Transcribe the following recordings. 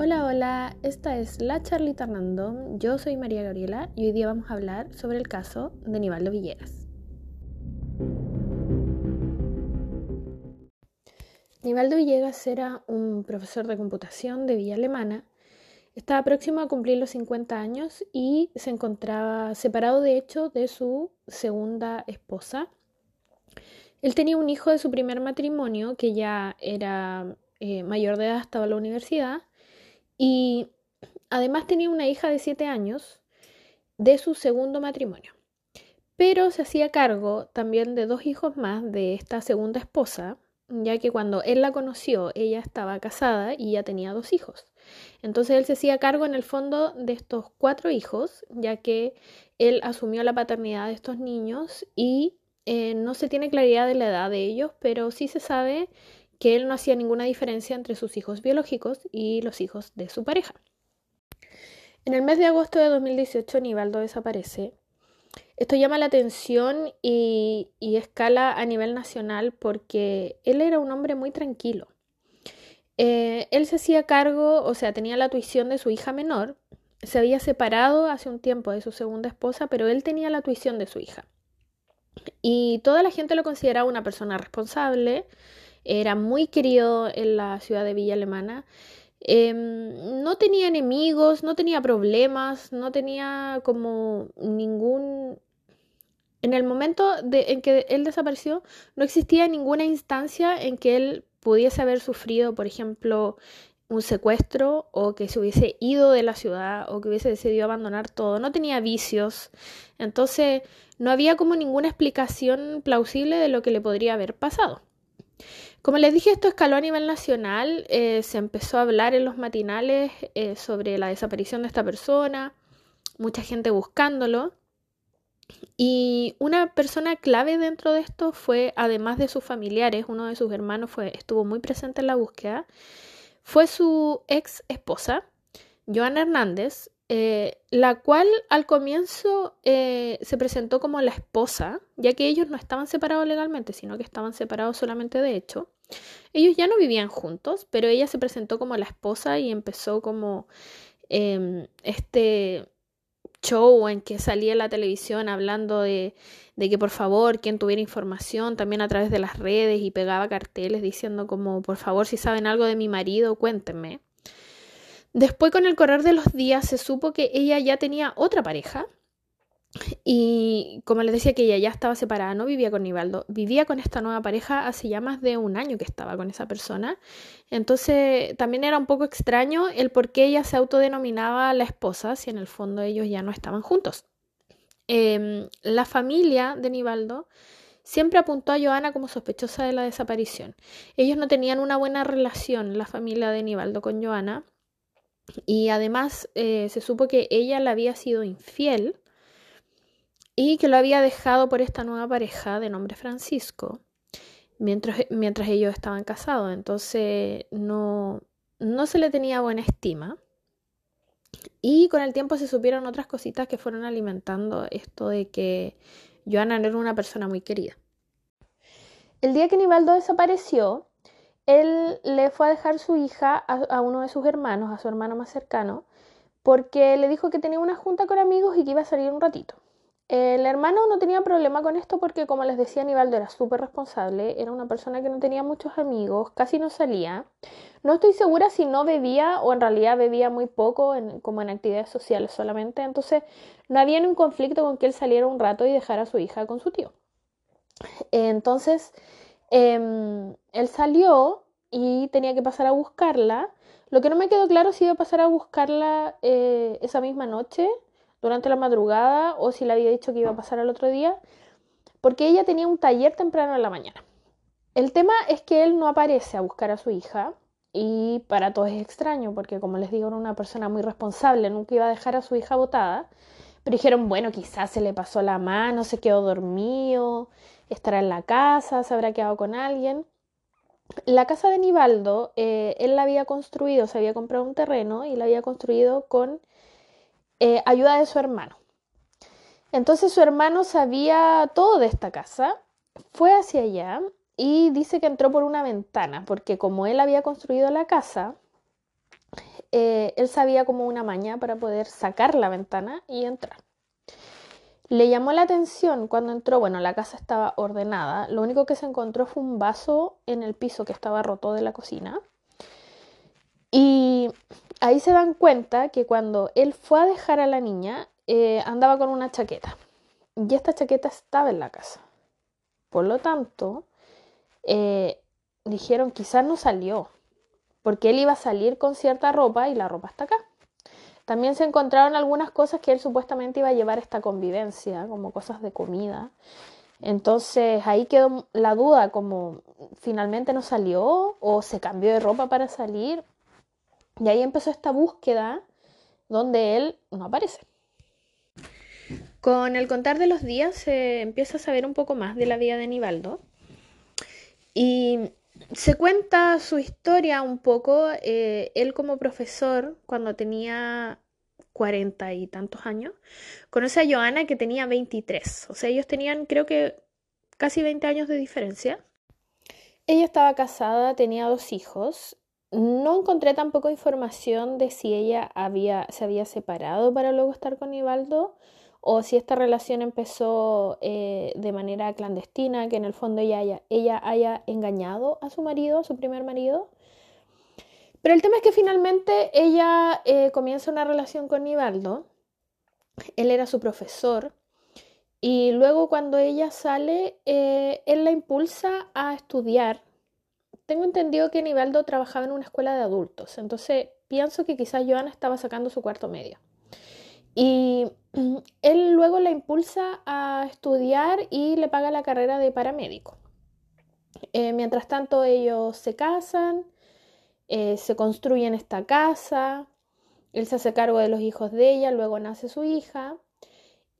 Hola, hola, esta es la charlita random. Yo soy María Gabriela y hoy día vamos a hablar sobre el caso de Nivaldo Villegas. Nivaldo Villegas era un profesor de computación de Villa Alemana. Estaba próximo a cumplir los 50 años y se encontraba separado de hecho de su segunda esposa. Él tenía un hijo de su primer matrimonio que ya era eh, mayor de edad, estaba en la universidad y además tenía una hija de 7 años de su segundo matrimonio. Pero se hacía cargo también de dos hijos más de esta segunda esposa, ya que cuando él la conoció ella estaba casada y ya tenía dos hijos. Entonces él se hacía cargo en el fondo de estos cuatro hijos, ya que él asumió la paternidad de estos niños y eh, no se tiene claridad de la edad de ellos, pero sí se sabe que él no hacía ninguna diferencia entre sus hijos biológicos y los hijos de su pareja. En el mes de agosto de 2018, Nivaldo desaparece. Esto llama la atención y, escala a nivel nacional porque él era un hombre muy tranquilo. Eh, él se hacía cargo, o sea, tenía la tuición de su hija menor, se había separado hace un tiempo de su segunda esposa, pero él tenía la tuición de su hija. Y toda la gente lo consideraba una persona responsable, era muy querido en la ciudad de Villa Alemana. Em, no tenía enemigos, no tenía problemas, no tenía como ningún... En el momento en que él desapareció, no existía ninguna instancia en que él pudiese haber sufrido, por ejemplo, un secuestro o que se hubiese ido de la ciudad o que hubiese decidido abandonar todo. No tenía vicios. Entonces, no había como ninguna explicación plausible de lo que le podría haber pasado. Como les dije, esto escaló a nivel nacional, eh, se empezó a hablar en los matinales eh, sobre la desaparición de esta persona, mucha gente buscándolo. Y una persona clave dentro de esto fue, además de sus familiares, uno de sus hermanos fue, estuvo muy presente en la búsqueda, fue su ex esposa, Joana Hernández, eh, la cual al comienzo se presentó como la esposa, ya que ellos no estaban separados legalmente, sino que estaban separados solamente de hecho. Ellos ya no vivían juntos, pero ella se presentó como la esposa y empezó como em, este show en que salía la televisión hablando de, de, que por favor quien tuviera información también a través de las redes y pegaba carteles diciendo como por favor si saben algo de mi marido cuéntenme. Después con el correr de los días se supo que ella ya tenía otra pareja y como les decía que ella ya estaba separada, no vivía con Nivaldo, vivía con esta nueva pareja hace ya más de un año que estaba con esa persona. Entonces también era un poco extraño el por qué ella se autodenominaba la esposa si en el fondo ellos ya no estaban juntos. Em, la familia de Nivaldo siempre apuntó a Joana como sospechosa de la desaparición. Ellos no tenían una buena relación, la familia de Nivaldo con Joana, y además eh, se supo que ella le había sido infiel y que lo había dejado por esta nueva pareja de nombre Francisco mientras, mientras ellos estaban casados. Entonces no, no se le tenía buena estima. Y con el tiempo se supieron otras cositas que fueron alimentando esto de que Joana era una persona muy querida. El día que Nivaldo desapareció, él le fue a dejar su hija a, uno de sus hermanos, a su hermano más cercano, porque le dijo que tenía una junta con amigos y que iba a salir un ratito. El hermano no tenía problema con esto porque, como les decía, Aníbaldo era súper responsable, era una persona que no tenía muchos amigos, casi no salía. No estoy segura si no bebía o en realidad bebía muy poco, como en actividades sociales solamente. Entonces, no había ningún conflicto con que él saliera un rato y dejara a su hija con su tío. Entonces, Em, él salió y tenía que pasar a buscarla. Lo que no me quedó claro si iba a pasar a buscarla eh, esa misma noche, durante la madrugada, o si le había dicho que iba a pasar al otro día, porque ella tenía un taller temprano en la mañana. El tema es que él no aparece a buscar a su hija y para todos es extraño porque como les digo era una persona muy responsable, nunca iba a dejar a su hija botada, pero dijeron, bueno, quizás se le pasó la mano, se quedó dormido, estará en la casa, se habrá quedado con alguien. La casa de Nivaldo, eh, él la había construido, se había comprado un terreno y la había construido con eh, ayuda de su hermano. Entonces su hermano sabía todo de esta casa, fue hacia allá y dice que entró por una ventana, porque como él había construido la casa, eh, él sabía como una maña para poder sacar la ventana y entrar. Le llamó la atención cuando entró, bueno, la casa estaba ordenada, lo único que se encontró fue un vaso en el piso que estaba roto de la cocina. Y ahí se dan cuenta que cuando él fue a dejar a la niña, eh, andaba con una chaqueta. Y esta chaqueta estaba en la casa. Por lo tanto, eh, dijeron quizás no salió, porque él iba a salir con cierta ropa y la ropa está acá. También se encontraron algunas cosas que él supuestamente iba a llevar esta convivencia, como cosas de comida. Entonces ahí quedó la duda, como finalmente no salió o se cambió de ropa para salir. Y ahí empezó esta búsqueda donde él no aparece. Con el contar de los días se empieza a saber un poco más de la vida de Nivaldo. Y se cuenta su historia un poco. Eh, él como profesor, cuando tenía cuarenta y tantos años, conoce a Joana que tenía 23. O sea, ellos tenían creo que casi 20 años de diferencia. Ella estaba casada, tenía dos hijos. No encontré tampoco información de si ella había, se había separado para luego estar con Ibaldo o si esta relación empezó eh, de manera clandestina, que en el fondo ella haya, ella haya engañado a su marido, a su primer marido. Pero el tema es que finalmente ella eh, comienza una relación con Nivaldo, él era su profesor, y luego cuando ella sale, eh, él la impulsa a estudiar. Tengo entendido que Nivaldo trabajaba en una escuela de adultos, entonces pienso que quizás Joana estaba sacando su cuarto medio. Y él luego la impulsa a estudiar y le paga la carrera de paramédico. Eh, mientras tanto ellos se casan, eh, se construyen esta casa, él se hace cargo de los hijos de ella, luego nace su hija.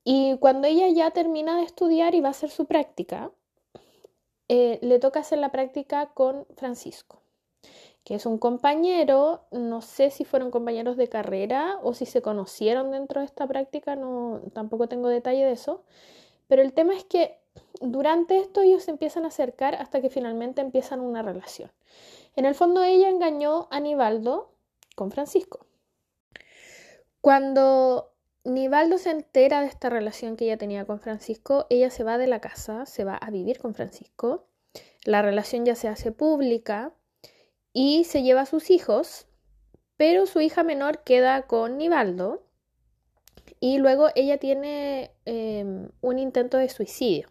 Y cuando ella ya termina de estudiar y va a hacer su práctica, eh, le toca hacer la práctica con Francisco que es un compañero, no sé si fueron compañeros de carrera o si se conocieron dentro de esta práctica, no, tampoco tengo detalle de eso, pero el tema es que durante esto ellos se empiezan a acercar hasta que finalmente empiezan una relación. En el fondo ella engañó a Nivaldo con Francisco. Cuando Nivaldo se entera de esta relación que ella tenía con Francisco, ella se va de la casa, se va a vivir con Francisco. La relación ya se hace pública y se lleva a sus hijos, pero su hija menor queda con Nivaldo y luego ella tiene em, un intento de suicidio.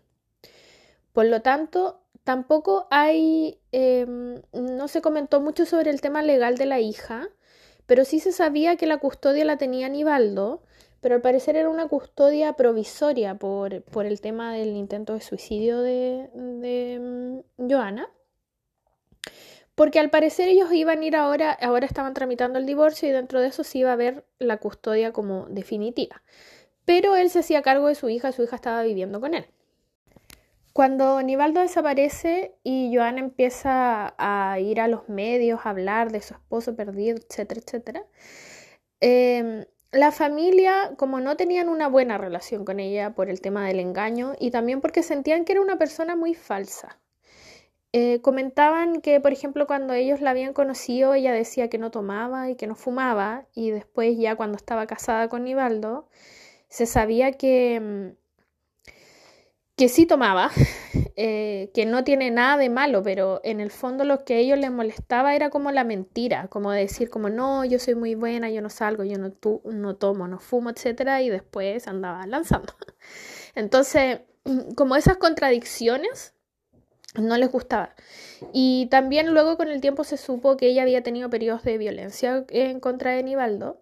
Por lo tanto, tampoco hay, em, no se comentó mucho sobre el tema legal de la hija, pero sí se sabía que la custodia la tenía Nivaldo, pero al parecer era una custodia provisoria por, el tema del intento de suicidio de, em, Joana porque al parecer ellos iban a ir ahora, ahora estaban tramitando el divorcio y dentro de eso sí iba a haber la custodia como definitiva. Pero él se hacía cargo de su hija, su hija estaba viviendo con él. Cuando Nivaldo desaparece y Joana empieza a ir a los medios a hablar de su esposo perdido, etcétera, etcétera, em, la familia, como no tenían una buena relación con ella por el tema del engaño y también porque sentían que era una persona muy falsa, eh, comentaban que, por ejemplo, cuando ellos la habían conocido, ella decía que no tomaba y que no fumaba, y después ya cuando estaba casada con Nivaldo, se sabía que, mm, que sí tomaba, eh, que no tiene nada de malo, pero en el fondo lo que a ellos les molestaba era como la mentira, como decir como no, yo soy muy buena, yo no salgo, yo no, no tomo, no fumo, etcétera, y después andaba lanzando. Entonces, como esas contradicciones no les gustaba. Y también luego con el tiempo se supo que ella había tenido periodos de violencia en contra de Nivaldo.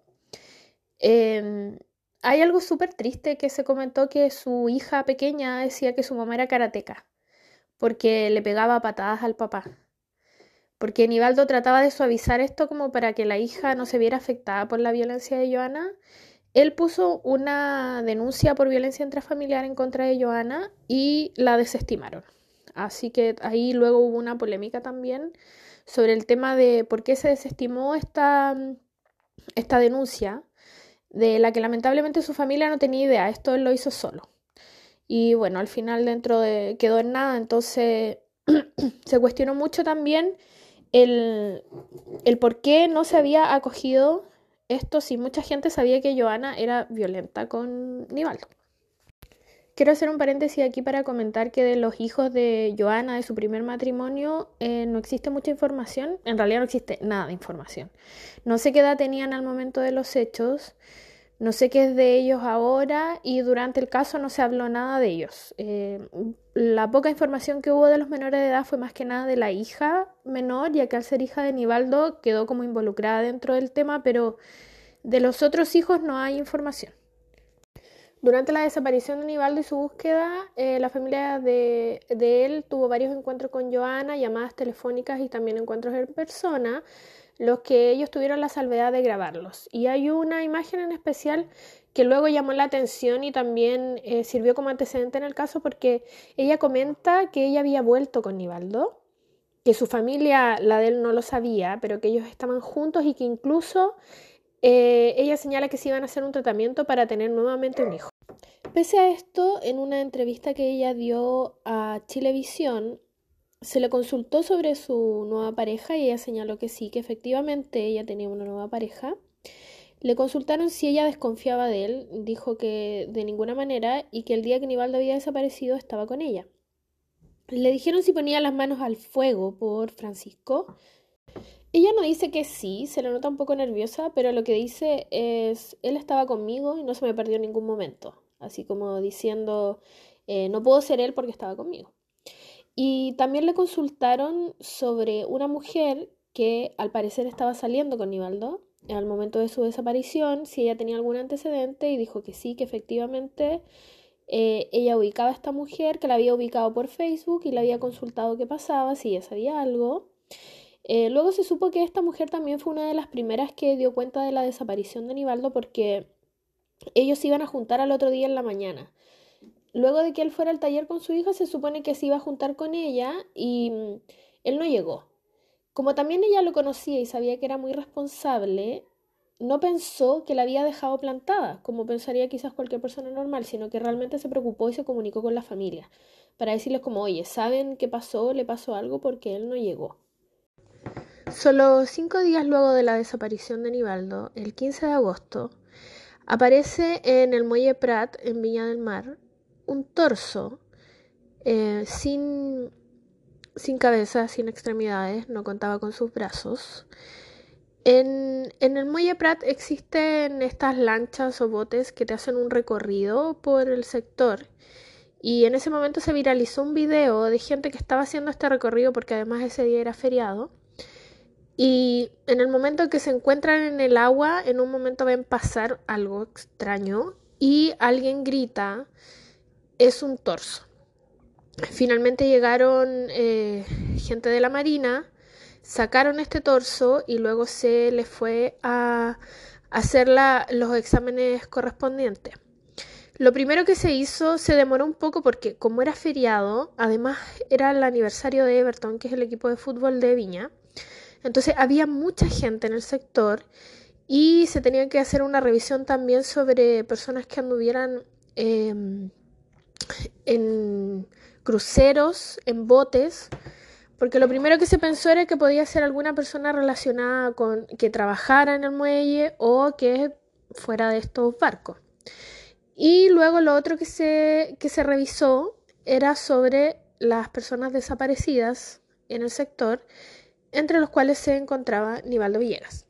Em, hay algo súper triste que se comentó que su hija pequeña decía que su mamá era karateca, porque le pegaba patadas al papá. Porque Nivaldo trataba de suavizar esto como para que la hija no se viera afectada por la violencia de Joana. Él puso una denuncia por violencia intrafamiliar en contra de Joana y la desestimaron. Así que ahí luego hubo una polémica también sobre el tema de por qué se desestimó esta, esta denuncia, de la que lamentablemente su familia no tenía idea, esto él lo hizo solo. Y bueno, al final dentro de quedó en nada, entonces se cuestionó mucho también el, el por qué no se había acogido esto si mucha gente sabía que Joana era violenta con Nivaldo. Quiero hacer un paréntesis aquí para comentar que de los hijos de Joana, de su primer matrimonio, eh, no existe mucha información. En realidad no existe nada de información. No sé qué edad tenían al momento de los hechos. No sé qué es de ellos ahora y durante el caso no se habló nada de ellos. Eh, la poca información que hubo de los menores de edad fue más que nada de la hija menor, ya que al ser hija de Nivaldo quedó como involucrada dentro del tema, pero de los otros hijos no hay información. Durante la desaparición de Nivaldo y su búsqueda, eh, la familia de, de, él tuvo varios encuentros con Joana, llamadas telefónicas y también encuentros en persona, los que ellos tuvieron la salvedad de grabarlos. Y hay una imagen en especial que luego llamó la atención y también eh, sirvió como antecedente en el caso porque ella comenta que ella había vuelto con Nivaldo, que su familia, la de él, no lo sabía, pero que ellos estaban juntos y que incluso eh, ella señala que se iban a hacer un tratamiento para tener nuevamente un hijo. Pese a esto, en una entrevista que ella dio a Chilevisión, se le consultó sobre su nueva pareja y ella señaló que sí, que efectivamente ella tenía una nueva pareja. Le consultaron si ella desconfiaba de él, dijo que de ninguna manera y que el día que Nivaldo había desaparecido estaba con ella. Le dijeron si ponía las manos al fuego por Francisco. Ella no dice que sí, se le nota un poco nerviosa, pero lo que dice es, él estaba conmigo y no se me perdió en ningún momento, así como diciendo, eh, no puedo ser él porque estaba conmigo. Y también le consultaron sobre una mujer que al parecer estaba saliendo con Nivaldo al momento de su desaparición, si ella tenía algún antecedente y dijo que sí, que efectivamente eh, ella ubicaba a esta mujer, que la había ubicado por Facebook y le había consultado qué pasaba, si ella sabía algo. Eh, luego se supo que esta mujer también fue una de las primeras que dio cuenta de la desaparición de Nivaldo porque ellos iban a juntar al otro día en la mañana. Luego de que él fuera al taller con su hija, se supone que se iba a juntar con ella y mm, él no llegó. Como también ella lo conocía y sabía que era muy responsable, no pensó que la había dejado plantada, como pensaría quizás cualquier persona normal, sino que realmente se preocupó y se comunicó con la familia para decirles como, oye, ¿saben qué pasó? ¿Le pasó algo? Porque él no llegó. Solo cinco días luego de la desaparición de Nivaldo, el 15 de agosto, aparece en el muelle Prat, en Viña del Mar, un torso eh, sin, sin cabeza, sin extremidades, no contaba con sus brazos. En, en, el muelle Prat existen estas lanchas o botes que te hacen un recorrido por el sector. Y en ese momento se viralizó un video de gente que estaba haciendo este recorrido porque además ese día era feriado. Y en el momento que se encuentran en el agua, en un momento ven pasar algo extraño y alguien grita es un torso. Finalmente llegaron eh, gente de la Marina, sacaron este torso y luego se les fue a hacer los exámenes correspondientes. Lo primero que se hizo se demoró un poco porque como era feriado, además era el aniversario de Everton, que es el equipo de fútbol de Viña, entonces había mucha gente en el sector y se tenía que hacer una revisión también sobre personas que anduvieran em, en cruceros, en botes, porque lo primero que se pensó era que podía ser alguna persona relacionada con que trabajara en el muelle o que fuera de estos barcos. Y luego lo otro que se, que se revisó era sobre las personas desaparecidas en el sector, entre los cuales se encontraba Nivaldo Villegas.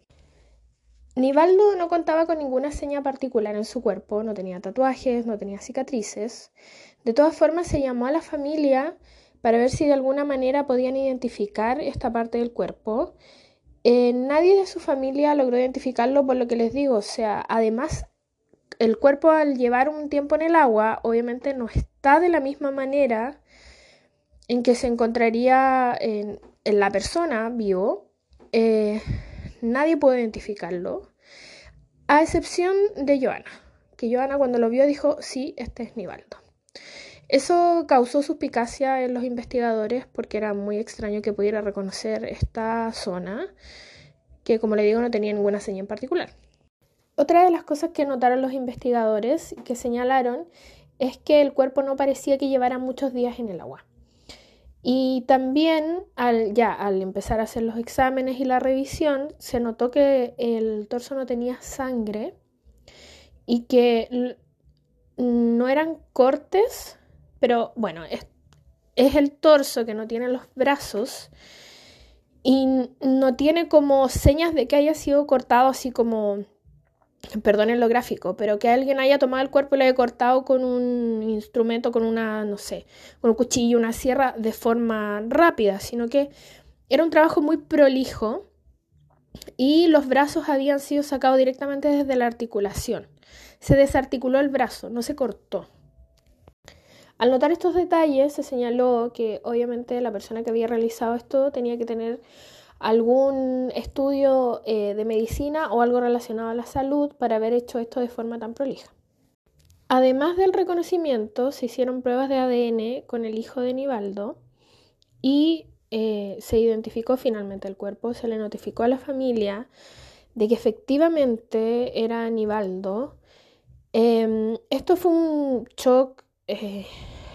Nivaldo no contaba con ninguna seña particular en su cuerpo, no tenía tatuajes, no tenía cicatrices. De todas formas, se llamó a la familia para ver si de alguna manera podían identificar esta parte del cuerpo. Eh, nadie de su familia logró identificarlo por lo que les digo, o sea, además el cuerpo al llevar un tiempo en el agua obviamente no está de la misma manera en que se encontraría en, la persona vivo. Eh, nadie puede identificarlo, a excepción de Joana, que Joana cuando lo vio dijo, sí, este es Nivaldo. Eso causó suspicacia en los investigadores porque era muy extraño que pudiera reconocer esta zona, que como le digo no tenía ninguna señal en particular. Otra de las cosas que notaron los investigadores que señalaron es que el cuerpo no parecía que llevara muchos días en el agua. Y también al, ya al empezar a hacer los exámenes y la revisión, se notó que el torso no tenía sangre y que no eran cortes, pero bueno, es, es el torso que no tiene los brazos y no tiene como señas de que haya sido cortado así como perdonen lo gráfico, pero que alguien haya tomado el cuerpo y lo haya cortado con un instrumento, con una, no sé, con un cuchillo, una sierra de forma rápida, sino que era un trabajo muy prolijo y los brazos habían sido sacados directamente desde la articulación. Se desarticuló el brazo, no se cortó. Al notar estos detalles, se señaló que obviamente la persona que había realizado esto tenía que tener algún estudio eh, de medicina o algo relacionado a la salud para haber hecho esto de forma tan prolija. Además del reconocimiento, se hicieron pruebas de ADN con el hijo de Nivaldo y eh, se identificó finalmente el cuerpo, se le notificó a la familia de que efectivamente era Nivaldo. Em, esto fue un shock eh,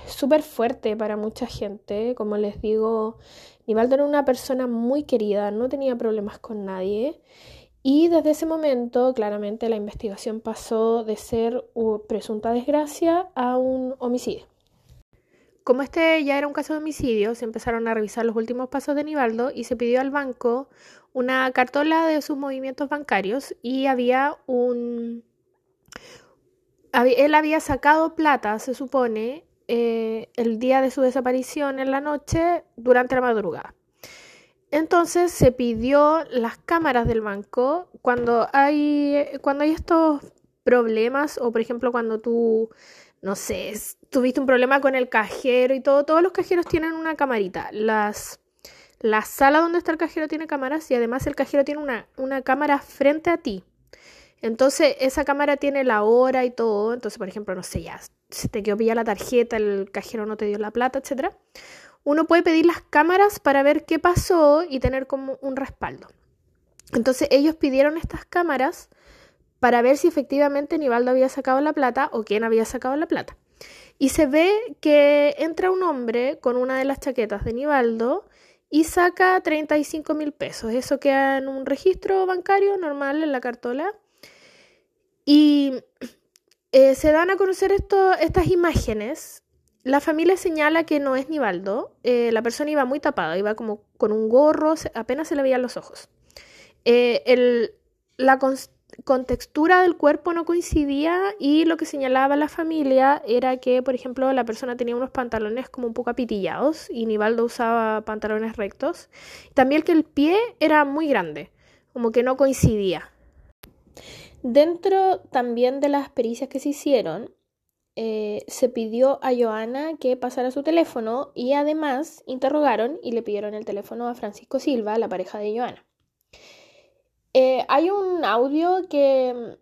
súper fuerte para mucha gente, como les digo, Nivaldo era una persona muy querida, no tenía problemas con nadie. Y desde ese momento, claramente, la investigación pasó de ser presunta desgracia a un homicidio. Como este ya era un caso de homicidio, se empezaron a revisar los últimos pasos de Nivaldo y se pidió al banco una cartola de sus movimientos bancarios y había un... Él había sacado plata, se supone, eh, el día de su desaparición en la noche durante la madrugada. Entonces se pidió las cámaras del banco cuando hay, cuando hay estos problemas o por ejemplo cuando tú, no sé, tuviste un problema con el cajero y todo, todos los cajeros tienen una camarita. Las, la sala donde está el cajero tiene cámaras y además el cajero tiene una, una cámara frente a ti. Entonces esa cámara tiene la hora y todo. Entonces, por ejemplo, no sé, ya se te quedó pillada la tarjeta, el cajero no te dio la plata, etc. Uno puede pedir las cámaras para ver qué pasó y tener como un respaldo. Entonces ellos pidieron estas cámaras para ver si efectivamente Nivaldo había sacado la plata o quién había sacado la plata. Y se ve que entra un hombre con una de las chaquetas de Nivaldo y saca 35 mil pesos. Eso queda en un registro bancario normal en la cartola. Y eh, se dan a conocer estas imágenes. La familia señala que no es Nivaldo. Eh, la persona iba muy tapada, iba como con un gorro, apenas se le veían los ojos. Eh, la contextura del cuerpo no coincidía y lo que señalaba la familia era que, por ejemplo, la persona tenía unos pantalones como un poco apitillados y Nivaldo usaba pantalones rectos. También que el pie era muy grande, como que no coincidía. Dentro también de las pericias que se hicieron, eh, se pidió a Joana que pasara su teléfono y además interrogaron y le pidieron el teléfono a Francisco Silva, la pareja de Joana. Eh, hay un audio que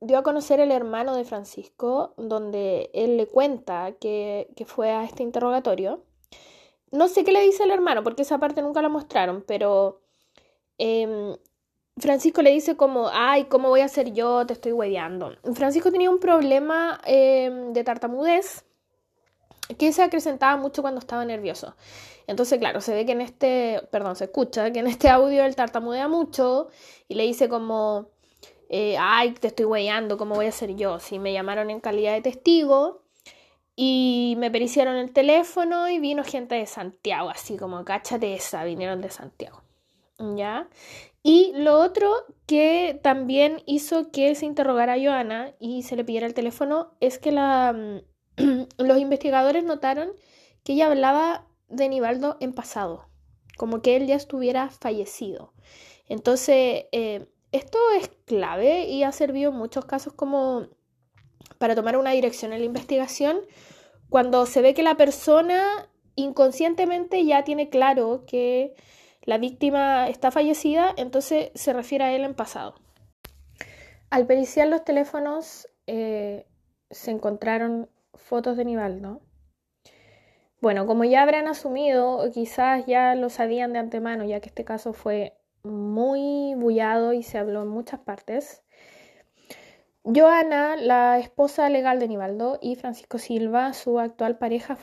dio a conocer el hermano de Francisco, donde él le cuenta que, que fue a este interrogatorio. No sé qué le dice el hermano, porque esa parte nunca la mostraron, pero em, Francisco le dice como, ay, ¿cómo voy a ser yo? Te estoy hueveando. Francisco tenía un problema em, de tartamudez que se acrecentaba mucho cuando estaba nervioso. Entonces, claro, se ve que en este, perdón, se escucha que en este audio él tartamudea mucho y le dice como, eh, ay, te estoy hueveando, ¿cómo voy a ser yo? Si me llamaron en calidad de testigo y me periciaron el teléfono y vino gente de Santiago, así como, cáchate esa, vinieron de Santiago. ¿Ya? Y lo otro que también hizo que se interrogara a Joana y se le pidiera el teléfono es que mm, los investigadores notaron que ella hablaba de Nivaldo en pasado, como que él ya estuviera fallecido. Entonces, eh, esto es clave y ha servido en muchos casos como para tomar una dirección en la investigación cuando se ve que la persona inconscientemente ya tiene claro que la víctima está fallecida, entonces se refiere a él en pasado. Al periciar los teléfonos eh, se encontraron fotos de Nivaldo. Bueno, como ya habrán asumido, quizás ya lo sabían de antemano, ya que este caso fue muy bullado y se habló en muchas partes. Joana, la esposa legal de Nivaldo, y Francisco Silva, su actual pareja,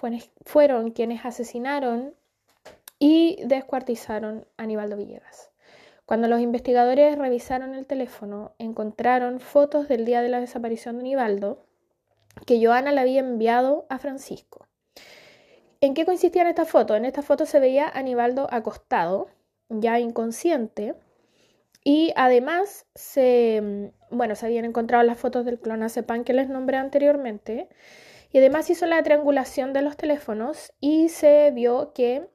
fueron quienes asesinaron y descuartizaron a Aníbaldo Villegas. Cuando los investigadores revisaron el teléfono, encontraron fotos del día de la desaparición de Aníbaldo que Joana le había enviado a Francisco. ¿En qué consistían estas fotos? En esta foto se veía a Aníbaldo acostado, ya inconsciente, y además se, bueno, se habían encontrado las fotos del clonazepam que les nombré anteriormente, y además hizo la triangulación de los teléfonos y se vio que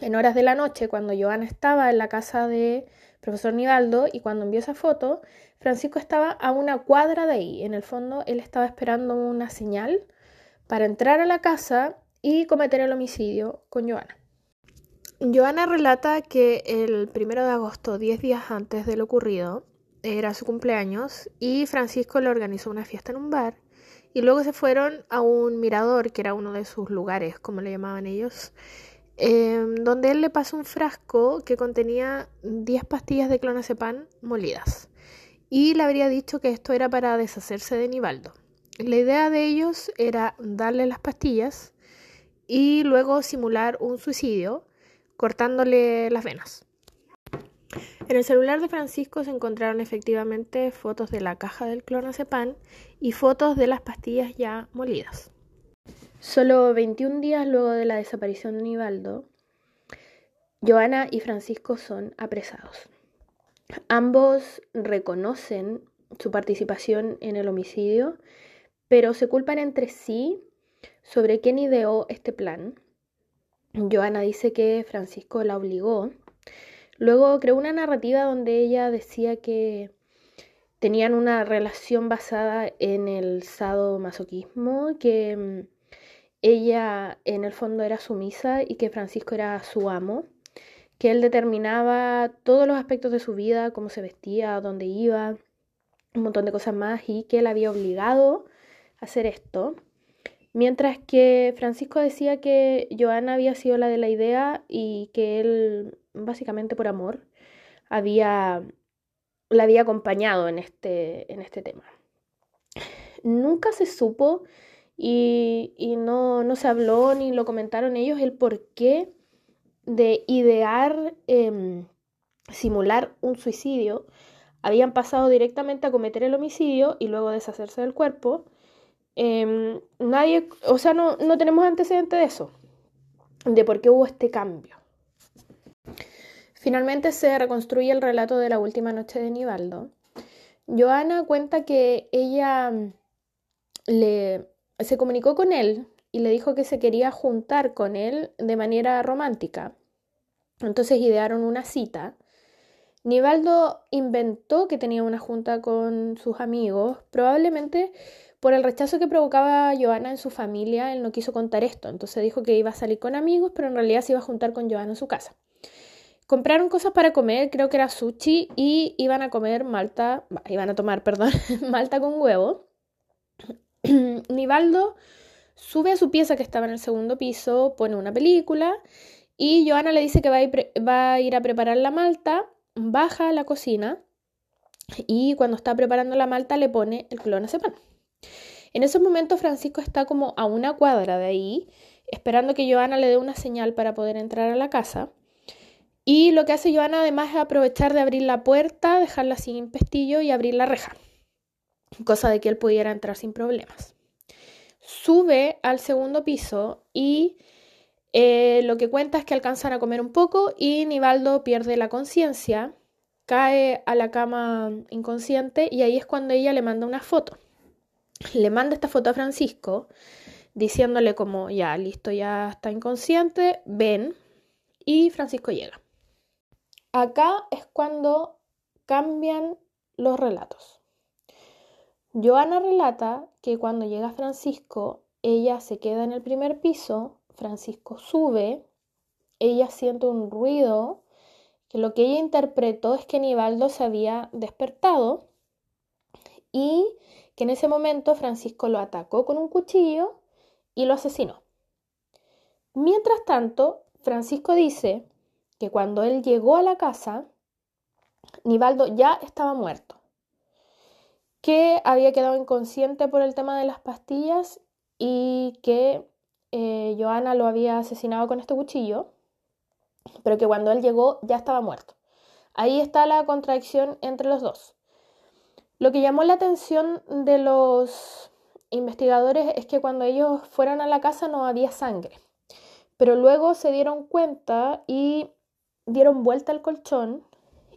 en horas de la noche, cuando Joana estaba en la casa de profesor Nivaldo y cuando envió esa foto, Francisco estaba a una cuadra de ahí. En el fondo, él estaba esperando una señal para entrar a la casa y cometer el homicidio con Joana. Joana relata que el primero de agosto, 10 días antes de lo ocurrido, era su cumpleaños y Francisco le organizó una fiesta en un bar y luego se fueron a un mirador, que era uno de sus lugares, como le llamaban ellos, Em, donde él le pasó un frasco que contenía 10 pastillas de clonazepam molidas y le habría dicho que esto era para deshacerse de Nivaldo. La idea de ellos era darle las pastillas y luego simular un suicidio cortándole las venas. En el celular de Francisco se encontraron efectivamente fotos de la caja del clonazepam y fotos de las pastillas ya molidas. Solo 21 días luego de la desaparición de Nivaldo, Joana y Francisco son apresados. Ambos reconocen su participación en el homicidio, pero se culpan entre sí sobre quién ideó este plan. Joana dice que Francisco la obligó. Luego creó una narrativa donde ella decía que tenían una relación basada en el sadomasoquismo, que mm, ella en el fondo era sumisa y que Francisco era su amo, que él determinaba todos los aspectos de su vida, cómo se vestía, dónde iba, un montón de cosas más y que él había obligado a hacer esto. Mientras que Francisco decía que Joana había sido la de la idea y que él, básicamente por amor, había, la había acompañado en este, en este tema. Nunca se supo y, no, no, se habló ni lo comentaron ellos el porqué de idear em, simular un suicidio. Habían pasado directamente a cometer el homicidio y luego deshacerse del cuerpo. Em, nadie, o sea, no, no tenemos antecedente de eso, de por qué hubo este cambio. Finalmente se reconstruye el relato de la última noche de Nivaldo. Joana cuenta que ella le se comunicó con él y le dijo que se quería juntar con él de manera romántica. Entonces idearon una cita. Nivaldo inventó que tenía una junta con sus amigos, probablemente por el rechazo que provocaba Joana en su familia, él no quiso contar esto, entonces dijo que iba a salir con amigos, pero en realidad se iba a juntar con Joana en su casa. Compraron cosas para comer, creo que era sushi, y iban a comer malta, iban a tomar, perdón, malta con huevo. Nivaldo sube a su pieza que estaba en el segundo piso, pone una película y Joana le dice que va a, ir, a preparar la malta, baja a la cocina y cuando está preparando la malta le pone el clonazepam. En esos momentos Francisco está como a una cuadra de ahí, esperando que Joana le dé una señal para poder entrar a la casa. Y lo que hace Joana además es aprovechar de abrir la puerta, dejarla sin pestillo y abrir la reja cosa de que él pudiera entrar sin problemas. Sube al segundo piso y eh, lo que cuenta es que alcanzan a comer un poco y Nivaldo pierde la conciencia, cae a la cama inconsciente y ahí es cuando ella le manda una foto. Le manda esta foto a Francisco diciéndole como ya, listo, ya está inconsciente, ven y Francisco llega. Acá es cuando cambian los relatos. Joana relata que cuando llega Francisco, ella se queda en el primer piso, Francisco sube, ella siente un ruido, que lo que ella interpretó es que Nivaldo se había despertado y que en ese momento Francisco lo atacó con un cuchillo y lo asesinó. Mientras tanto, Francisco dice que cuando él llegó a la casa, Nivaldo ya estaba muerto que había quedado inconsciente por el tema de las pastillas y que eh, Joana lo había asesinado con este cuchillo. pero que cuando él llegó ya estaba muerto. Ahí está la contradicción entre los dos. Lo que llamó la atención de los investigadores es que cuando ellos fueron a la casa no había sangre, pero luego se dieron cuenta y dieron vuelta al colchón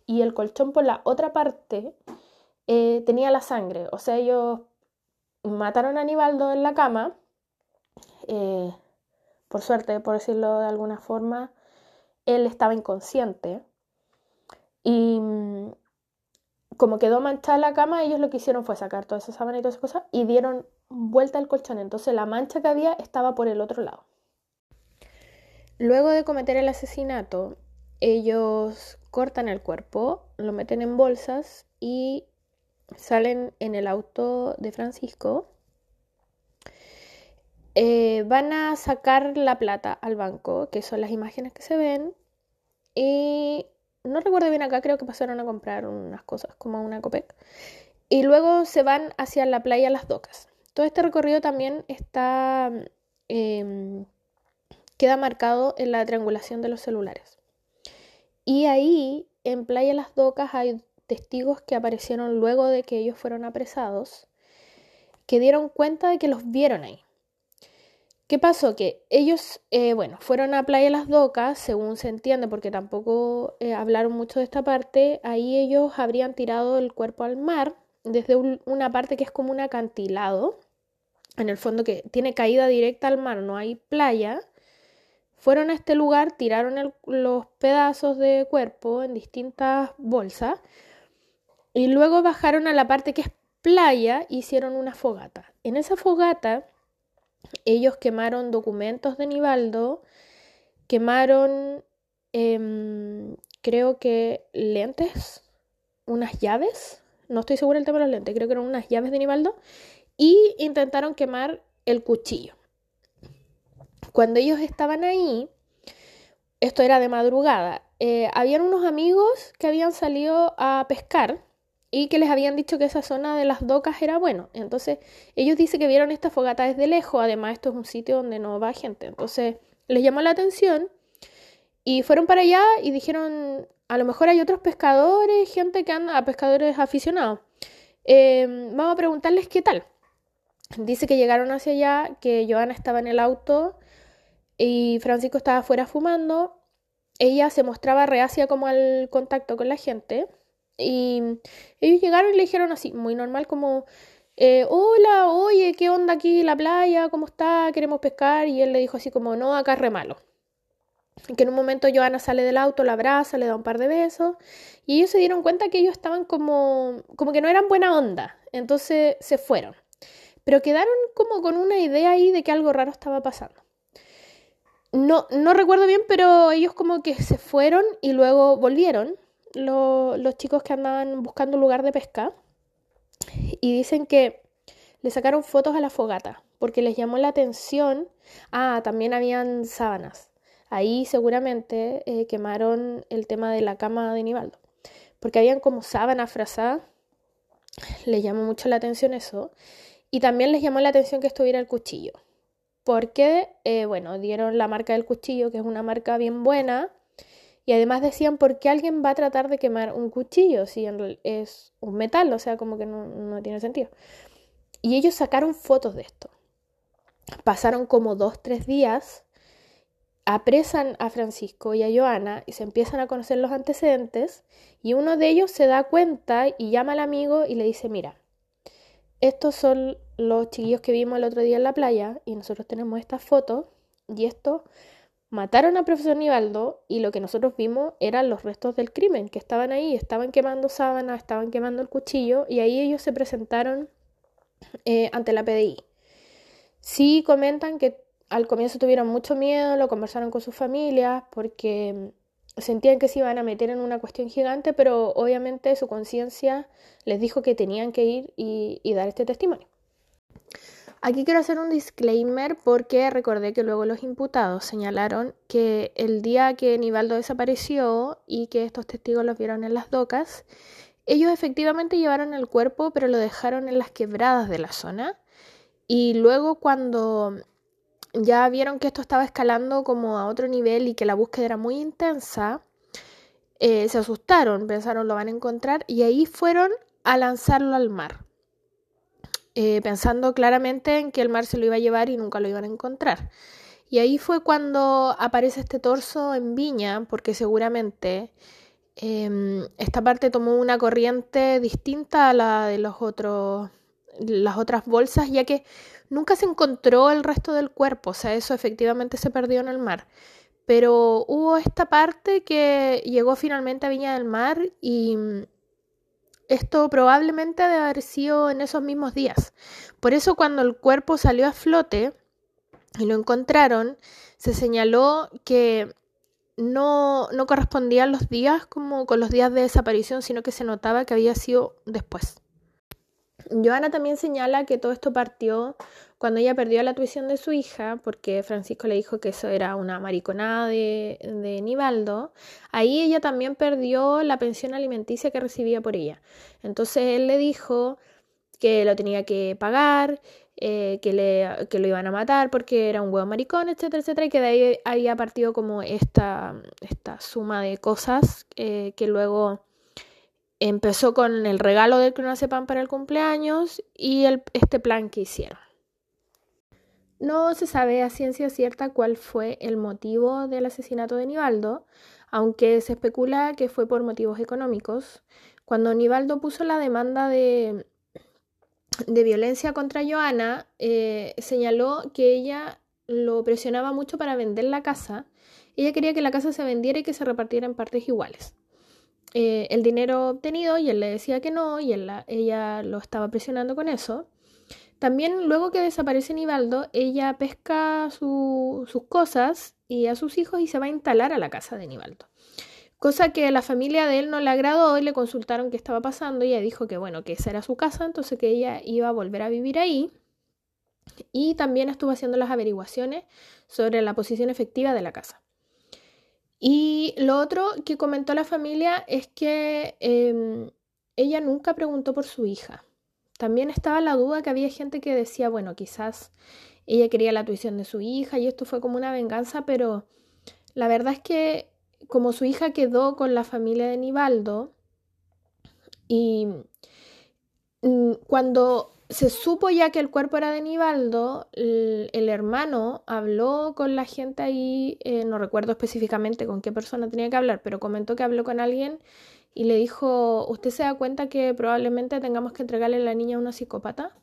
y el colchón por la otra parte eh, tenía la sangre. O sea, ellos mataron a Aníbaldo en la cama, eh, por suerte, por decirlo de alguna forma, él estaba inconsciente y mm, como quedó manchada la cama, ellos lo que hicieron fue sacar todas esas sábanas y todas esas cosas y dieron vuelta al colchón. Entonces la mancha que había estaba por el otro lado. Luego de cometer el asesinato, ellos cortan el cuerpo, lo meten en bolsas y salen en el auto de Francisco. Eh, van a sacar la plata al banco, que son las imágenes que se ven. Y no recuerdo bien acá, creo que pasaron a comprar unas cosas como una copec. Y luego se van hacia la playa Las Docas. Todo este recorrido también está. Em, queda marcado en la triangulación de los celulares. Y ahí, en Playa Las Docas, hay testigos que aparecieron luego de que ellos fueron apresados, que dieron cuenta de que los vieron ahí. ¿Qué pasó? Que ellos, eh, bueno, fueron a Playa Las Docas, según se entiende, porque tampoco eh, hablaron mucho de esta parte, ahí ellos habrían tirado el cuerpo al mar desde una parte que es como un acantilado, en el fondo que tiene caída directa al mar, no hay playa. Fueron a este lugar, tiraron los pedazos de cuerpo en distintas bolsas y luego bajaron a la parte que es playa hicieron una fogata. En esa fogata ellos quemaron documentos de Nivaldo, quemaron, em, creo que lentes, unas llaves, no estoy segura del tema de los lentes, creo que eran unas llaves de Nivaldo, y intentaron quemar el cuchillo. Cuando ellos estaban ahí, esto era de madrugada, eh, habían unos amigos que habían salido a pescar y que les habían dicho que esa zona de las docas era bueno. Entonces, ellos dicen que vieron esta fogata desde lejos, además esto es un sitio donde no va gente. Entonces, les llamó la atención y fueron para allá y dijeron, a lo mejor hay otros pescadores, gente que anda, pescadores aficionados. Em, vamos a preguntarles qué tal. Dice que llegaron hacia allá, que Joana estaba en el auto y Francisco estaba afuera fumando. Ella se mostraba reacia como al contacto con la gente y ellos llegaron y le dijeron así, muy normal, como, eh, hola, oye, ¿qué onda aquí la playa? ¿Cómo está? Queremos pescar. Y él le dijo así como, no, acá es re malo. Que en un momento Joana sale del auto, la abraza, le da un par de besos. Y ellos se dieron cuenta que ellos estaban como, como que no eran buena onda. Entonces se fueron. Pero quedaron como con una idea ahí de que algo raro estaba pasando. No, no recuerdo bien, pero ellos como que se fueron y luego volvieron los chicos que andaban buscando lugar de pesca y dicen que le sacaron fotos a la fogata porque les llamó la atención. Ah, también habían sábanas. Ahí seguramente eh, quemaron el tema de la cama de Nivaldo. Porque habían como sábanas frazadas. Les llamó mucho la atención eso. Y también les llamó la atención que estuviera el cuchillo. Porque, eh, bueno, dieron la marca del cuchillo, que es una marca bien buena. Y además decían, ¿por qué alguien va a tratar de quemar un cuchillo si es un metal? O sea, como que no, tiene sentido. Y ellos sacaron fotos de esto. Pasaron como dos, tres días, apresan a Francisco y a Joana y se empiezan a conocer los antecedentes y uno de ellos se da cuenta y llama al amigo y le dice, mira, estos son los chiquillos que vimos el otro día en la playa y nosotros tenemos estas fotos y esto Mataron al profesor Nivaldo y lo que nosotros vimos eran los restos del crimen, que estaban ahí, estaban quemando sábanas, estaban quemando el cuchillo y ahí ellos se presentaron eh, ante la PDI. Sí comentan que al comienzo tuvieron mucho miedo, lo conversaron con sus familias porque sentían que se iban a meter en una cuestión gigante, pero obviamente su conciencia les dijo que tenían que ir y dar este testimonio. Aquí quiero hacer un disclaimer porque recordé que luego los imputados señalaron que el día que Nivaldo desapareció y que estos testigos los vieron en las docas, ellos efectivamente llevaron el cuerpo pero lo dejaron en las quebradas de la zona. Y luego cuando ya vieron que esto estaba escalando como a otro nivel y que la búsqueda era muy intensa, eh, se asustaron, pensaron lo van a encontrar y ahí fueron a lanzarlo al mar, eh, pensando claramente en que el mar se lo iba a llevar y nunca lo iban a encontrar. Y ahí fue cuando aparece este torso en Viña, porque seguramente em, esta parte tomó una corriente distinta a la de los otros, las otras bolsas, ya que nunca se encontró el resto del cuerpo, o sea, eso efectivamente se perdió en el mar. Pero hubo esta parte que llegó finalmente a Viña del Mar y esto probablemente debe haber sido en esos mismos días. Por eso cuando el cuerpo salió a flote y lo encontraron, se señaló que no, no correspondían los días como con los días de desaparición, sino que se notaba que había sido después. Joana también señala que todo esto partió cuando ella perdió la tuición de su hija, porque Francisco le dijo que eso era una mariconada de, de Nivaldo, ahí ella también perdió la pensión alimenticia que recibía por ella. Entonces él le dijo que lo tenía que pagar, eh, que, le, que lo iban a matar porque era un huevo maricón, etcétera, etcétera, y que de ahí había partido como esta, esta suma de cosas eh, que luego empezó con el regalo del clonazepam para el cumpleaños y el, este plan que hicieron. No se sabe a ciencia cierta cuál fue el motivo del asesinato de Nivaldo, aunque se especula que fue por motivos económicos. Cuando Nivaldo puso la demanda de, de violencia contra Joana, eh, señaló que ella lo presionaba mucho para vender la casa. Ella quería que la casa se vendiera y que se repartiera en partes iguales. Eh, el dinero obtenido y él le decía que no y ella lo estaba presionando con eso. También luego que desaparece Nivaldo, ella pesca sus cosas y a sus hijos y se va a instalar a la casa de Nivaldo. Cosa que a la familia de él no le agradó y le consultaron qué estaba pasando y ella dijo que bueno, que esa era su casa, entonces que ella iba a volver a vivir ahí. Y también estuvo haciendo las averiguaciones sobre la posición efectiva de la casa. Y lo otro que comentó la familia es que em, ella nunca preguntó por su hija. También estaba la duda que había gente que decía, bueno, quizás ella quería la tuición de su hija y esto fue como una venganza, pero la verdad es que como su hija quedó con la familia de Nivaldo y mm, cuando se supo ya que el cuerpo era de Nivaldo, el, hermano habló con la gente ahí, eh, no recuerdo específicamente con qué persona tenía que hablar, pero comentó que habló con alguien y le dijo, ¿usted se da cuenta que probablemente tengamos que entregarle a la niña a una psicópata?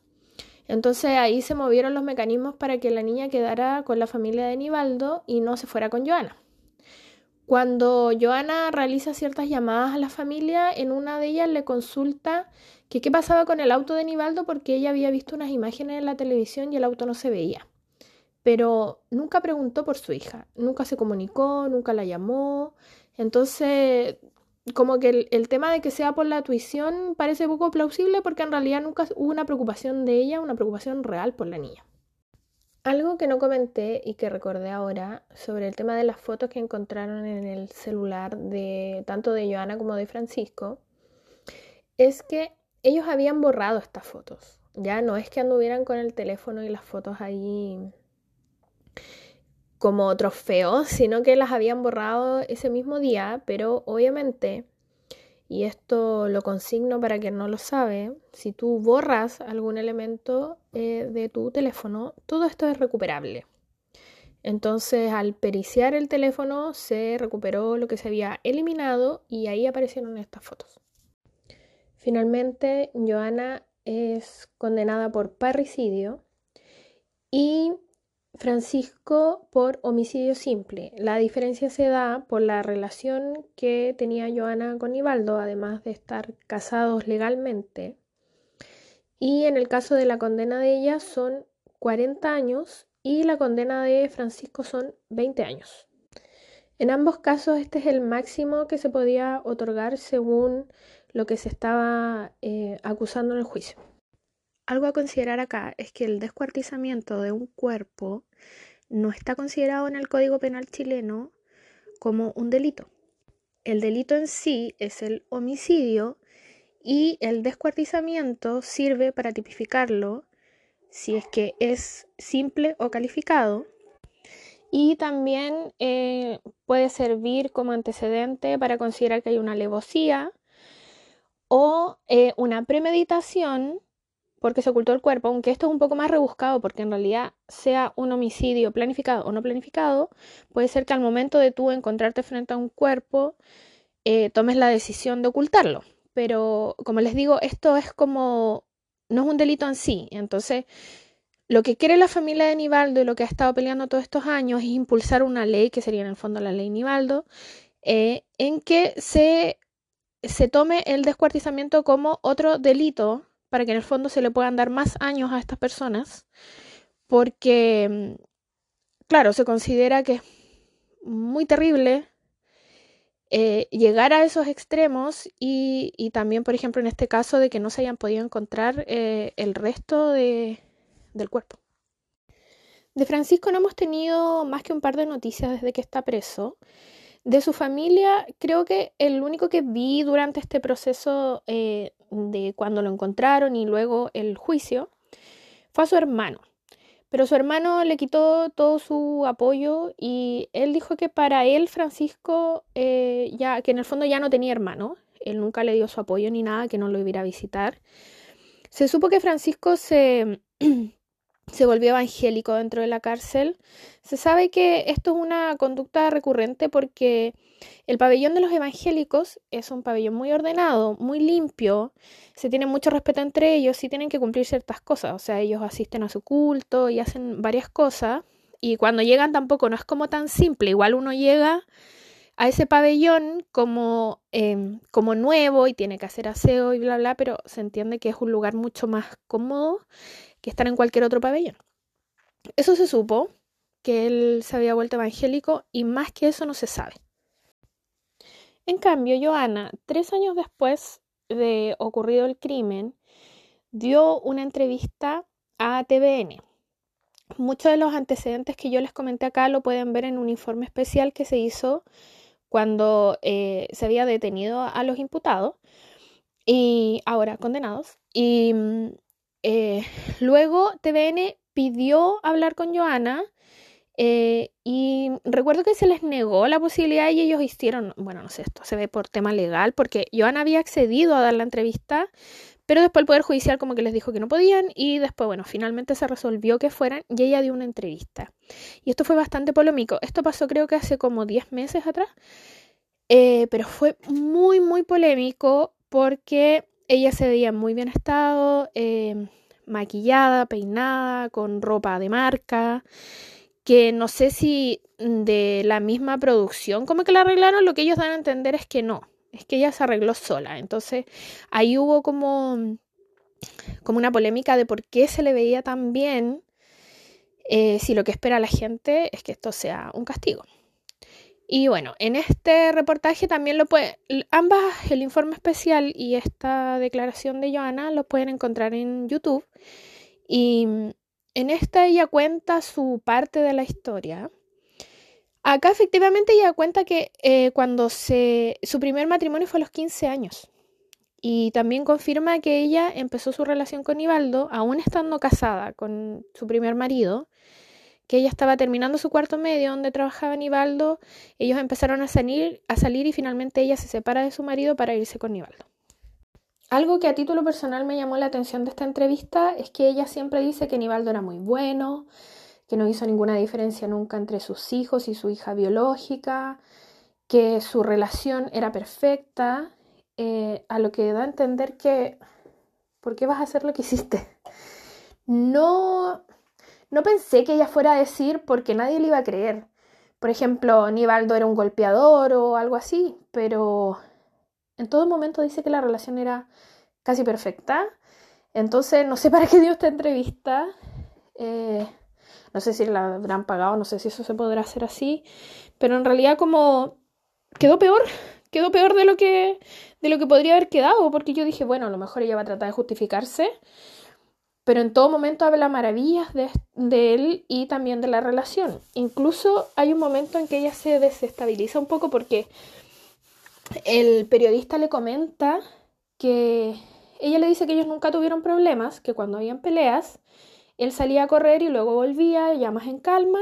Entonces ahí se movieron los mecanismos para que la niña quedara con la familia de Nivaldo y no se fuera con Joana. Cuando Joana realiza ciertas llamadas a la familia, en una de ellas le consulta que qué pasaba con el auto de Nivaldo porque ella había visto unas imágenes en la televisión y el auto no se veía. Pero nunca preguntó por su hija, nunca se comunicó, nunca la llamó. Entonces, como que el, tema de que sea por la tuición parece poco plausible porque en realidad nunca hubo una preocupación de ella, una preocupación real por la niña. Algo que no comenté y que recordé ahora sobre el tema de las fotos que encontraron en el celular de tanto de Joana como de Francisco es que ellos habían borrado estas fotos. Ya no es que anduvieran con el teléfono y las fotos ahí como trofeos, sino que las habían borrado ese mismo día, pero obviamente y esto lo consigno para quien no lo sabe, si tú borras algún elemento eh, de tu teléfono, todo esto es recuperable. Entonces, al periciar el teléfono, se recuperó lo que se había eliminado y ahí aparecieron estas fotos. Finalmente, Joana es condenada por parricidio y Francisco por homicidio simple. La diferencia se da por la relación que tenía Joana con Ibaldo, además de estar casados legalmente. Y en el caso de la condena de ella son 40 años y la condena de Francisco son 20 años. En ambos casos este es el máximo que se podía otorgar según lo que se estaba eh, acusando en el juicio. Algo a considerar acá es que el descuartizamiento de un cuerpo no está considerado en el Código Penal chileno como un delito. El delito en sí es el homicidio y el descuartizamiento sirve para tipificarlo si es que es simple o calificado y también eh, puede servir como antecedente para considerar que hay una alevosía o eh, una premeditación porque se ocultó el cuerpo, aunque esto es un poco más rebuscado porque en realidad sea un homicidio planificado o no planificado, puede ser que al momento de tú encontrarte frente a un cuerpo eh, tomes la decisión de ocultarlo. Pero como les digo, esto es como, no es un delito en sí, entonces lo que quiere la familia de Nivaldo y lo que ha estado peleando todos estos años es impulsar una ley, que sería en el fondo la ley Nivaldo, eh, en que se, se tome el descuartizamiento como otro delito para que en el fondo se le puedan dar más años a estas personas, porque, claro, se considera que es muy terrible eh, llegar a esos extremos y, y, también, por ejemplo, en este caso de que no se hayan podido encontrar eh, el resto de, del cuerpo. De Francisco no hemos tenido más que un par de noticias desde que está preso. De su familia, creo que el único que vi durante este proceso eh, de cuando lo encontraron y luego el juicio fue a su hermano. Pero su hermano le quitó todo su apoyo y él dijo que para él Francisco, eh, ya que en el fondo ya no tenía hermano, él nunca le dio su apoyo ni nada, que no lo iba a visitar. Se supo que Francisco se se volvió evangélico dentro de la cárcel. Se sabe que esto es una conducta recurrente porque el pabellón de los evangélicos es un pabellón muy ordenado, muy limpio, se tiene mucho respeto entre ellos y tienen que cumplir ciertas cosas, o sea, ellos asisten a su culto y hacen varias cosas y cuando llegan tampoco no es como tan simple, igual uno llega a ese pabellón como, em, como nuevo y tiene que hacer aseo y bla, bla, pero se entiende que es un lugar mucho más cómodo que estar en cualquier otro pabellón. Eso se supo, que él se había vuelto evangélico y más que eso no se sabe. En cambio, Joana, tres años después de ocurrido el crimen, dio una entrevista a TVN. Muchos de los antecedentes que yo les comenté acá lo pueden ver en un informe especial que se hizo cuando eh, se había detenido a los imputados y ahora condenados. Y mm, eh, luego TVN pidió hablar con Joana eh, y recuerdo que se les negó la posibilidad y ellos hicieron, bueno, no sé, esto se ve por tema legal, porque Joana había accedido a dar la entrevista, pero después el Poder Judicial como que les dijo que no podían y después, bueno, finalmente se resolvió que fueran y ella dio una entrevista. Y esto fue bastante polémico. Esto pasó creo que hace como 10 meses atrás, eh, pero fue muy, muy polémico porque ella se veía muy bien estado, em, maquillada, peinada, con ropa de marca, que no sé si de la misma producción, como que la arreglaron, lo que ellos dan a entender es que no, es que ella se arregló sola. Entonces ahí hubo como, como una polémica de por qué se le veía tan bien eh, si lo que espera la gente es que esto sea un castigo. Y bueno, en este reportaje también lo pueden, ambas, el informe especial y esta declaración de Joana, lo pueden encontrar en YouTube. Y en esta ella cuenta su parte de la historia. Acá efectivamente ella cuenta que eh, cuando se, su primer matrimonio fue a los 15 años. Y también confirma que ella empezó su relación con Ibaldo, aún estando casada con su primer marido, que ella estaba terminando su cuarto medio donde trabajaba Nivaldo, ellos empezaron a salir, a salir y finalmente ella se separa de su marido para irse con Nivaldo. Algo que a título personal me llamó la atención de esta entrevista es que ella siempre dice que Nivaldo era muy bueno, que no hizo ninguna diferencia nunca entre sus hijos y su hija biológica, que su relación era perfecta, eh, a lo que da a entender que, ¿por qué vas a hacer lo que hiciste? No, no pensé que ella fuera a decir porque nadie le iba a creer. Por ejemplo, Nivaldo era un golpeador o algo así, pero en todo momento dice que la relación era casi perfecta. Entonces, no sé para qué dio esta entrevista. Eh, no sé si la habrán pagado, no sé si eso se podrá hacer así. Pero en realidad como quedó peor, quedó peor de lo que, de lo que podría haber quedado. Porque yo dije, bueno, a lo mejor ella va a tratar de justificarse pero en todo momento habla maravillas de, él y también de la relación. Incluso hay un momento en que ella se desestabiliza un poco porque el periodista le comenta que ella le dice que ellos nunca tuvieron problemas, que cuando habían peleas, él salía a correr y luego volvía ya más en calma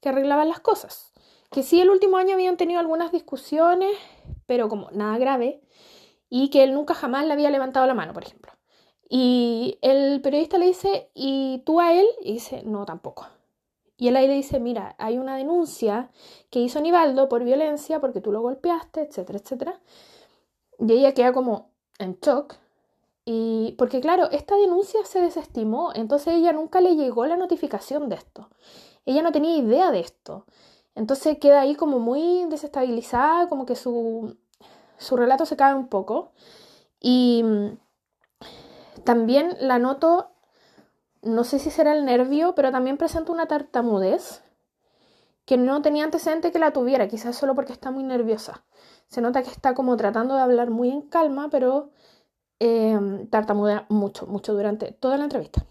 que arreglaban las cosas. Que sí, el último año habían tenido algunas discusiones, pero como nada grave, y que él nunca jamás le había levantado la mano, por ejemplo. Y el periodista le dice, ¿y tú a él? Y dice, no, tampoco. Y él ahí le dice, mira, hay una denuncia que hizo Nivaldo por violencia porque tú lo golpeaste, etcétera, etcétera. Y ella queda como en shock. Y porque claro, esta denuncia se desestimó, entonces ella nunca le llegó la notificación de esto. Ella no tenía idea de esto. Entonces queda ahí como muy desestabilizada, como que su, su relato se cae un poco. Y también la noto, no sé si será el nervio, pero también presenta una tartamudez que no tenía antecedente que la tuviera, quizás solo porque está muy nerviosa. Se nota que está como tratando de hablar muy en calma, pero eh, tartamudea mucho, mucho durante toda la entrevista.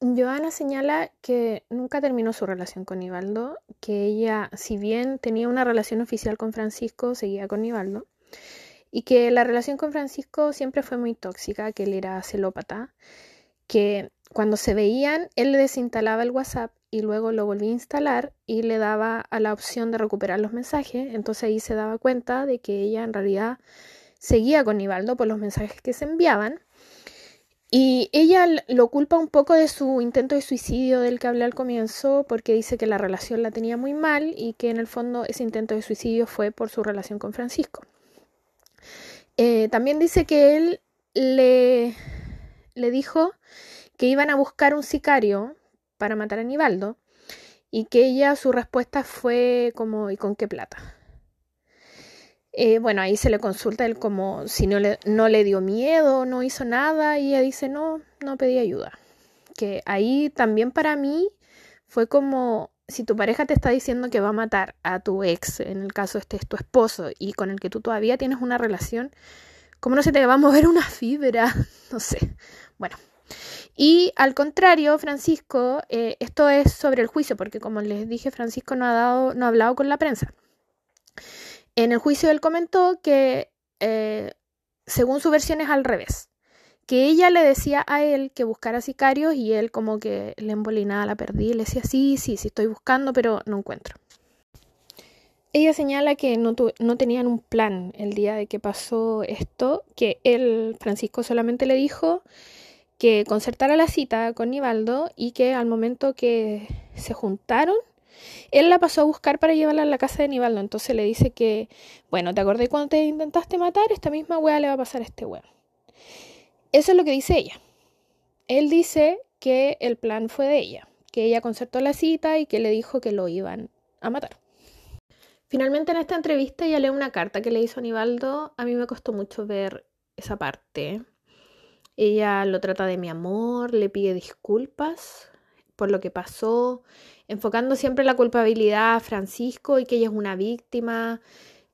Joana señala que nunca terminó su relación con Ibaldo, que ella, si bien tenía una relación oficial con Francisco, seguía con Ibaldo, y que la relación con Francisco siempre fue muy tóxica, que él era celópata, que cuando se veían, él le desinstalaba el WhatsApp y luego lo volvía a instalar y le daba a la opción de recuperar los mensajes, entonces ahí se daba cuenta de que ella en realidad seguía con Ibaldo por los mensajes que se enviaban. Y ella lo culpa un poco de su intento de suicidio del que hablé al comienzo, porque dice que la relación la tenía muy mal y que en el fondo ese intento de suicidio fue por su relación con Francisco. Eh, también dice que él le, le dijo que iban a buscar un sicario para matar a Aníbaldo y que ella su respuesta fue como ¿y con qué plata? Eh, bueno, ahí se le consulta él como si no le, no le dio miedo, no hizo nada y ella dice no, no pedí ayuda. Que ahí también para mí fue como si tu pareja te está diciendo que va a matar a tu ex, en el caso este es tu esposo, y con el que tú todavía tienes una relación, ¿cómo no se te va a mover una fibra? No sé. Bueno. Y al contrario, Francisco, eh, esto es sobre el juicio, porque como les dije, Francisco no ha, dado, no ha hablado con la prensa. En el juicio él comentó que, eh, según su versión, es al revés que ella le decía a él que buscara sicarios y él como que le embolinaba, la perdí, le decía sí, sí, sí estoy buscando, pero no encuentro. Ella señala que no, no tenían un plan el día de que pasó esto, que él, Francisco, solamente le dijo que concertara la cita con Nivaldo y que al momento que se juntaron, él la pasó a buscar para llevarla a la casa de Nivaldo. Entonces le dice que, bueno, ¿te acordé cuando te intentaste matar? Esta misma wea le va a pasar a este weón. Eso es lo que dice ella. Él dice que el plan fue de ella, que ella concertó la cita y que le dijo que lo iban a matar. Finalmente en esta entrevista ella lee una carta que le hizo Aníbaldo. A mí me costó mucho ver esa parte. Ella lo trata de mi amor, le pide disculpas por lo que pasó, enfocando siempre la culpabilidad a Francisco y que ella es una víctima,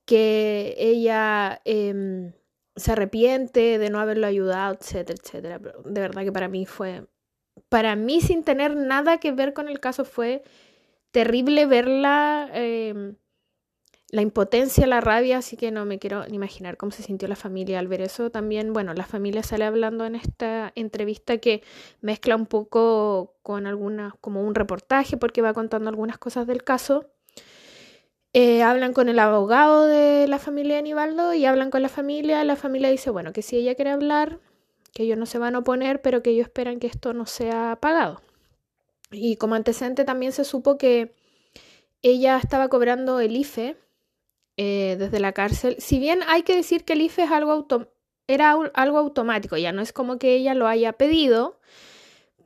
que ella em, se arrepiente de no haberlo ayudado, etcétera, etcétera. De verdad que para mí fue, para mí sin tener nada que ver con el caso fue terrible verla, em, la impotencia, la rabia, así que no me quiero ni imaginar cómo se sintió la familia al ver eso. También, bueno, la familia sale hablando en esta entrevista que mezcla un poco con algunas, como un reportaje, porque va contando algunas cosas del caso. Eh, hablan con el abogado de la familia de Aníbaldo y hablan con la familia. La familia dice, bueno, que si ella quiere hablar, que ellos no se van a oponer, pero que ellos esperan que esto no sea pagado. Y como antecedente también se supo que ella estaba cobrando el IFE eh, desde la cárcel. Si bien hay que decir que el IFE es algo era algo automático, ya no es como que ella lo haya pedido,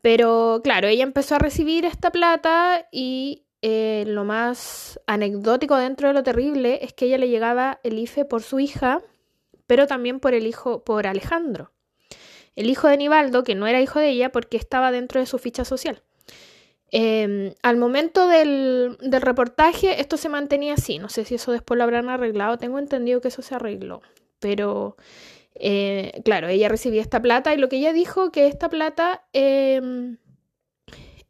pero claro, ella empezó a recibir esta plata y eh, lo más anecdótico dentro de lo terrible es que ella le llegaba el IFE por su hija, pero también por el hijo, por Alejandro, el hijo de Nivaldo, que no era hijo de ella porque estaba dentro de su ficha social. Em, al momento del, reportaje esto se mantenía así, no sé si eso después lo habrán arreglado, tengo entendido que eso se arregló, pero eh, claro, ella recibía esta plata y lo que ella dijo que esta plata em,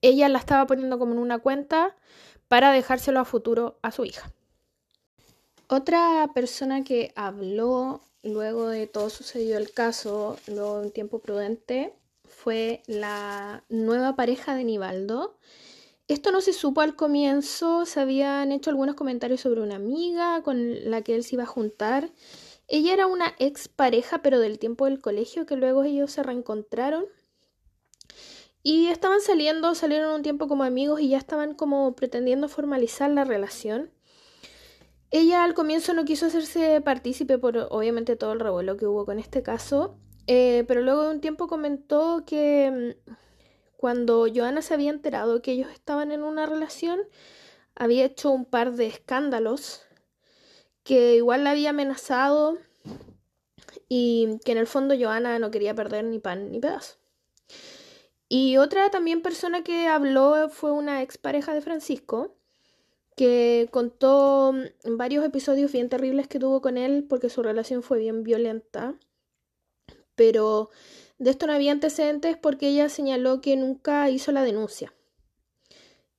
ella la estaba poniendo como en una cuenta para dejárselo a futuro a su hija. Otra persona que habló luego de todo sucedido el caso, luego de un tiempo prudente, fue la nueva pareja de Nivaldo. Esto no se supo al comienzo, se habían hecho algunos comentarios sobre una amiga con la que él se iba a juntar. Ella era una ex pareja, pero del tiempo del colegio, que luego ellos se reencontraron. Y estaban saliendo, salieron un tiempo como amigos y ya estaban como pretendiendo formalizar la relación. Ella al comienzo no quiso hacerse partícipe por obviamente todo el revuelo que hubo con este caso, eh, pero luego de un tiempo comentó que mm, cuando Joana se había enterado que ellos estaban en una relación, había hecho un par de escándalos que igual la había amenazado y que en el fondo Joana no quería perder ni pan ni pedazo. Y otra también persona que habló fue una expareja de Francisco, que contó varios episodios bien terribles que tuvo con él porque su relación fue bien violenta. Pero de esto no había antecedentes porque ella señaló que nunca hizo la denuncia.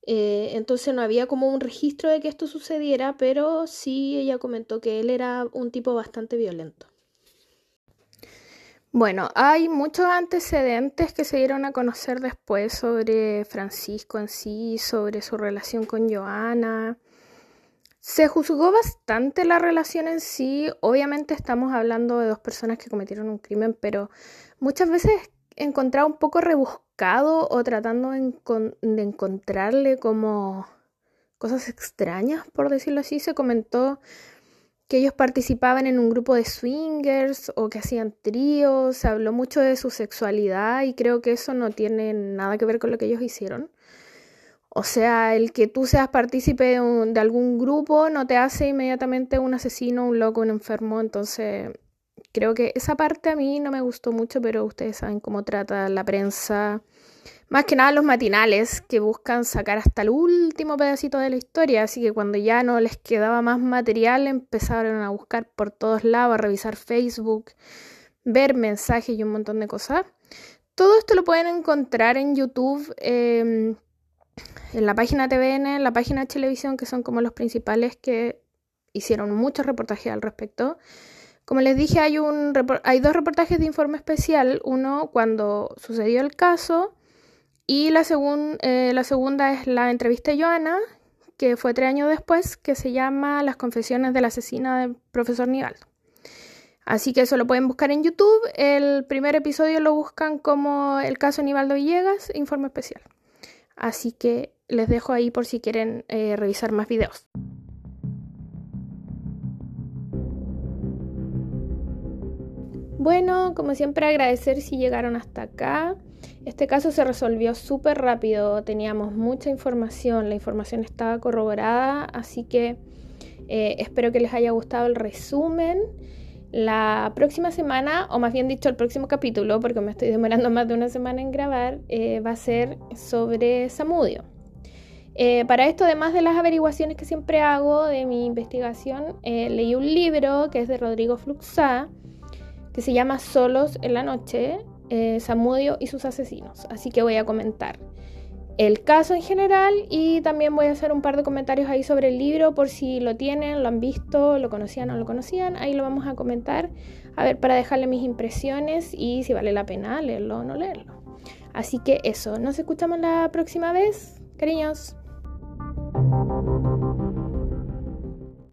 Eh, entonces no había como un registro de que esto sucediera, pero sí ella comentó que él era un tipo bastante violento. Bueno, hay muchos antecedentes que se dieron a conocer después sobre Francisco en sí, sobre su relación con Joana. Se juzgó bastante la relación en sí. Obviamente estamos hablando de dos personas que cometieron un crimen, pero muchas veces he encontrado un poco rebuscado o tratando de, encontrarle como cosas extrañas, por decirlo así. Se comentó que ellos participaban en un grupo de swingers o que hacían tríos, se habló mucho de su sexualidad y creo que eso no tiene nada que ver con lo que ellos hicieron. O sea, el que tú seas partícipe de, algún grupo no te hace inmediatamente un asesino, un loco, un enfermo. Entonces, creo que esa parte a mí no me gustó mucho, pero ustedes saben cómo trata la prensa. Más que nada los matinales que buscan sacar hasta el último pedacito de la historia, así que cuando ya no les quedaba más material empezaron a buscar por todos lados, a revisar Facebook, ver mensajes y un montón de cosas. Todo esto lo pueden encontrar en YouTube. Em, en la página TVN, en la página de televisión, que son como los principales que hicieron muchos reportajes al respecto. Como les dije, hay, un, hay dos reportajes de informe especial, uno cuando sucedió el caso y la, eh, la segunda es la entrevista de Joana, que fue tres años después, que se llama Las confesiones de la asesina del profesor Nivaldo. Así que eso lo pueden buscar en YouTube. El primer episodio lo buscan como el caso Nivaldo Villegas, informe especial. Así que les dejo ahí por si quieren eh, revisar más videos. Bueno, como siempre agradecer si llegaron hasta acá. Este caso se resolvió súper rápido, teníamos mucha información, la información estaba corroborada, así que eh, espero que les haya gustado el resumen. La próxima semana, o más bien dicho el próximo capítulo, porque me estoy demorando más de una semana en grabar, eh, va a ser sobre Samudio. Eh, para esto, además de las averiguaciones que siempre hago de mi investigación, eh, leí un libro que es de Rodrigo Fluxá, que se llama Solos en la Noche, Samudio y sus asesinos. Así que voy a comentar el caso en general y también voy a hacer un par de comentarios ahí sobre el libro por si lo tienen, lo han visto, lo conocían o no lo conocían. Ahí lo vamos a comentar, a ver, para dejarle mis impresiones y si vale la pena leerlo o no leerlo. Así que eso, nos escuchamos la próxima vez. Cariños.